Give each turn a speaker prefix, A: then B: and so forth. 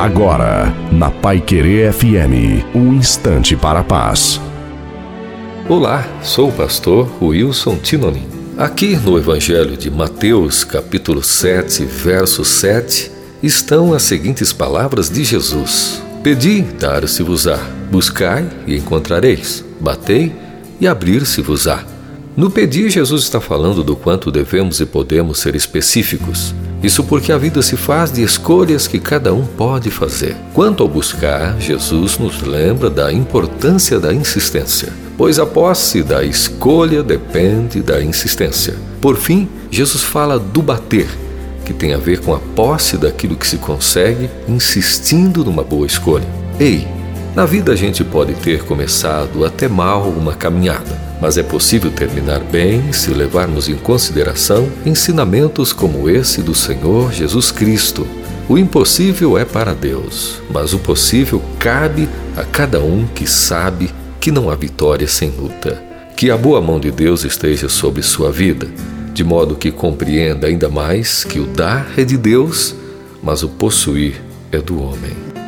A: Agora, na Pai Querer FM, um instante para a paz.
B: Olá, sou o pastor Wilson Tinonim. Aqui no Evangelho de Mateus, capítulo 7, verso 7, estão as seguintes palavras de Jesus: Pedi, dar-se-vos-á, buscai e encontrareis, batei e abrir-se-vos-á. No pedir, Jesus está falando do quanto devemos e podemos ser específicos. Isso porque a vida se faz de escolhas que cada um pode fazer. Quanto ao buscar, Jesus nos lembra da importância da insistência, pois a posse da escolha depende da insistência. Por fim, Jesus fala do bater, que tem a ver com a posse daquilo que se consegue insistindo numa boa escolha. Ei, na vida a gente pode ter começado até mal uma caminhada mas é possível terminar bem se levarmos em consideração ensinamentos como esse do Senhor Jesus Cristo. O impossível é para Deus, mas o possível cabe a cada um que sabe que não há vitória sem luta. Que a boa mão de Deus esteja sobre sua vida, de modo que compreenda ainda mais que o dar é de Deus, mas o possuir é do homem.